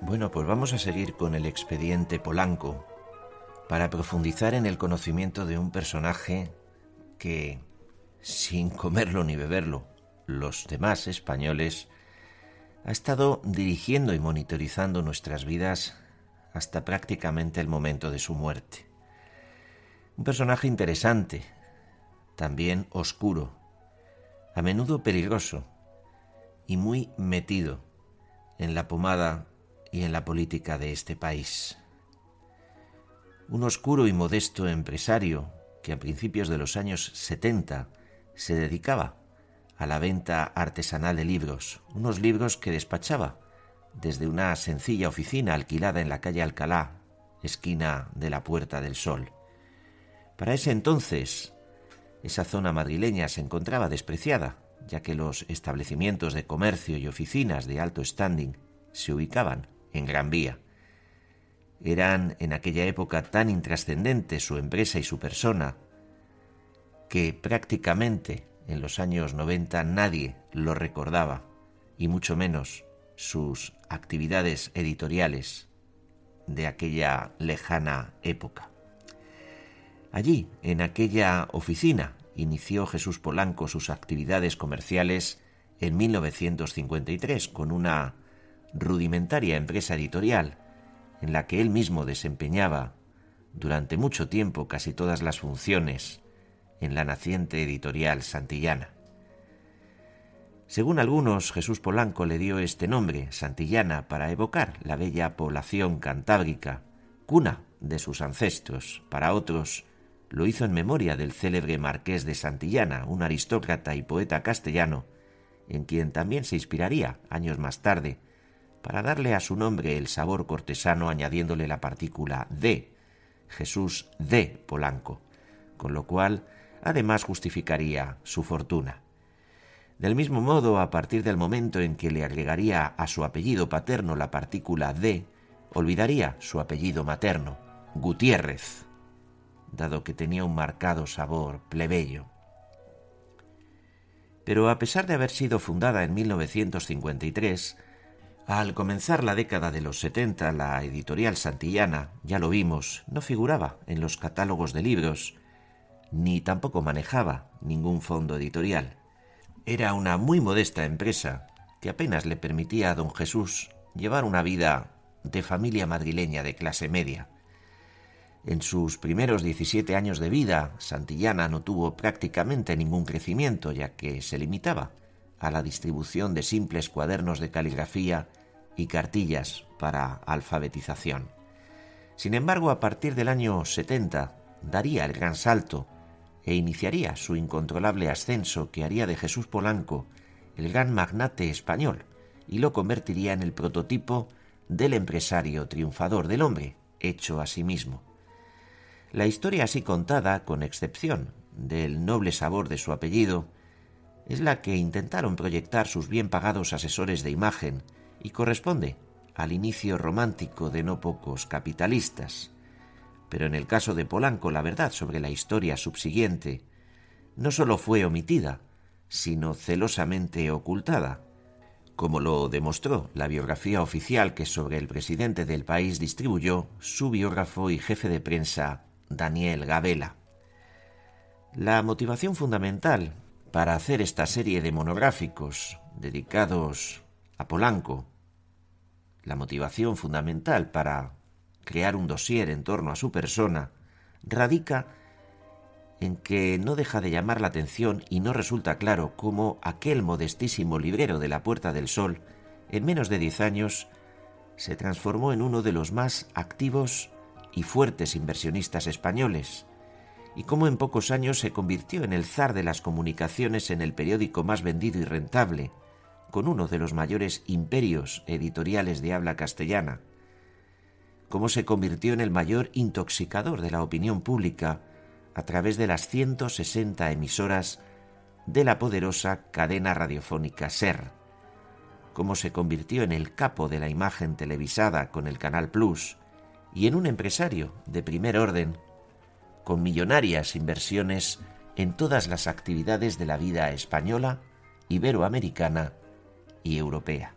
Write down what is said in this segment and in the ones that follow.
Bueno, pues vamos a seguir con el expediente Polanco para profundizar en el conocimiento de un personaje que, sin comerlo ni beberlo, los demás españoles, ha estado dirigiendo y monitorizando nuestras vidas hasta prácticamente el momento de su muerte. Un personaje interesante, también oscuro, a menudo peligroso y muy metido en la pomada y en la política de este país. Un oscuro y modesto empresario que a principios de los años 70 se dedicaba a la venta artesanal de libros, unos libros que despachaba desde una sencilla oficina alquilada en la calle Alcalá, esquina de la Puerta del Sol. Para ese entonces, esa zona madrileña se encontraba despreciada, ya que los establecimientos de comercio y oficinas de alto standing se ubicaban en Gran Vía. Eran en aquella época tan intrascendentes su empresa y su persona que prácticamente en los años 90 nadie lo recordaba, y mucho menos sus actividades editoriales de aquella lejana época. Allí, en aquella oficina, inició Jesús Polanco sus actividades comerciales en 1953 con una rudimentaria empresa editorial en la que él mismo desempeñaba durante mucho tiempo casi todas las funciones en la naciente editorial santillana. Según algunos, Jesús Polanco le dio este nombre, Santillana, para evocar la bella población cantábrica, cuna de sus ancestros. Para otros, lo hizo en memoria del célebre marqués de Santillana, un aristócrata y poeta castellano, en quien también se inspiraría años más tarde, para darle a su nombre el sabor cortesano añadiéndole la partícula de, Jesús de Polanco, con lo cual además justificaría su fortuna. Del mismo modo, a partir del momento en que le agregaría a su apellido paterno la partícula de, olvidaría su apellido materno, Gutiérrez, dado que tenía un marcado sabor plebeyo. Pero a pesar de haber sido fundada en 1953, al comenzar la década de los 70, la editorial santillana, ya lo vimos, no figuraba en los catálogos de libros, ni tampoco manejaba ningún fondo editorial. Era una muy modesta empresa que apenas le permitía a don Jesús llevar una vida de familia madrileña de clase media. En sus primeros 17 años de vida, Santillana no tuvo prácticamente ningún crecimiento, ya que se limitaba a la distribución de simples cuadernos de caligrafía y cartillas para alfabetización. Sin embargo, a partir del año 70 daría el gran salto e iniciaría su incontrolable ascenso que haría de Jesús Polanco el gran magnate español y lo convertiría en el prototipo del empresario triunfador del hombre, hecho a sí mismo. La historia así contada, con excepción del noble sabor de su apellido, es la que intentaron proyectar sus bien pagados asesores de imagen y corresponde al inicio romántico de no pocos capitalistas, pero en el caso de Polanco la verdad sobre la historia subsiguiente no sólo fue omitida, sino celosamente ocultada, como lo demostró la biografía oficial que sobre el presidente del país distribuyó su biógrafo y jefe de prensa, Daniel Gabela. La motivación fundamental para hacer esta serie de monográficos dedicados a Polanco, la motivación fundamental para crear un dossier en torno a su persona radica en que no deja de llamar la atención y no resulta claro cómo aquel modestísimo librero de la Puerta del Sol, en menos de diez años, se transformó en uno de los más activos y fuertes inversionistas españoles, y cómo en pocos años se convirtió en el zar de las comunicaciones en el periódico más vendido y rentable, con uno de los mayores imperios editoriales de habla castellana, cómo se convirtió en el mayor intoxicador de la opinión pública a través de las 160 emisoras de la poderosa cadena radiofónica SER, cómo se convirtió en el capo de la imagen televisada con el Canal Plus y en un empresario de primer orden, con millonarias inversiones en todas las actividades de la vida española, iberoamericana y europea.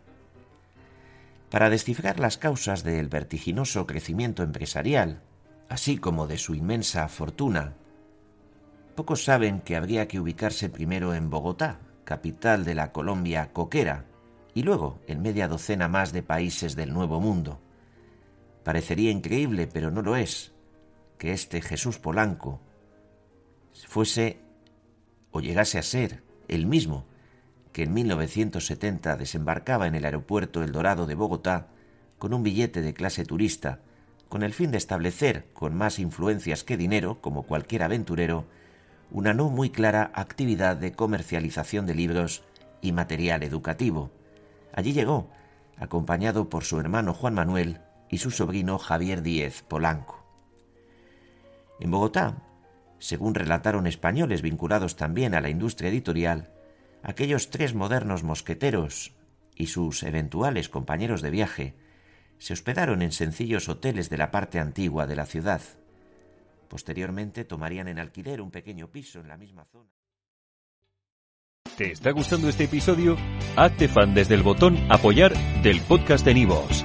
Para descifrar las causas del vertiginoso crecimiento empresarial, así como de su inmensa fortuna, pocos saben que habría que ubicarse primero en Bogotá, capital de la Colombia coquera, y luego en media docena más de países del Nuevo Mundo. Parecería increíble, pero no lo es, que este Jesús Polanco fuese o llegase a ser el mismo que en 1970 desembarcaba en el aeropuerto El Dorado de Bogotá con un billete de clase turista, con el fin de establecer, con más influencias que dinero, como cualquier aventurero, una no muy clara actividad de comercialización de libros y material educativo. Allí llegó, acompañado por su hermano Juan Manuel y su sobrino Javier Díez Polanco. En Bogotá, según relataron españoles vinculados también a la industria editorial, aquellos tres modernos mosqueteros y sus eventuales compañeros de viaje se hospedaron en sencillos hoteles de la parte antigua de la ciudad. Posteriormente tomarían en alquiler un pequeño piso en la misma zona. ¿Te está gustando este episodio? Hazte fan desde el botón Apoyar del podcast de Nivos.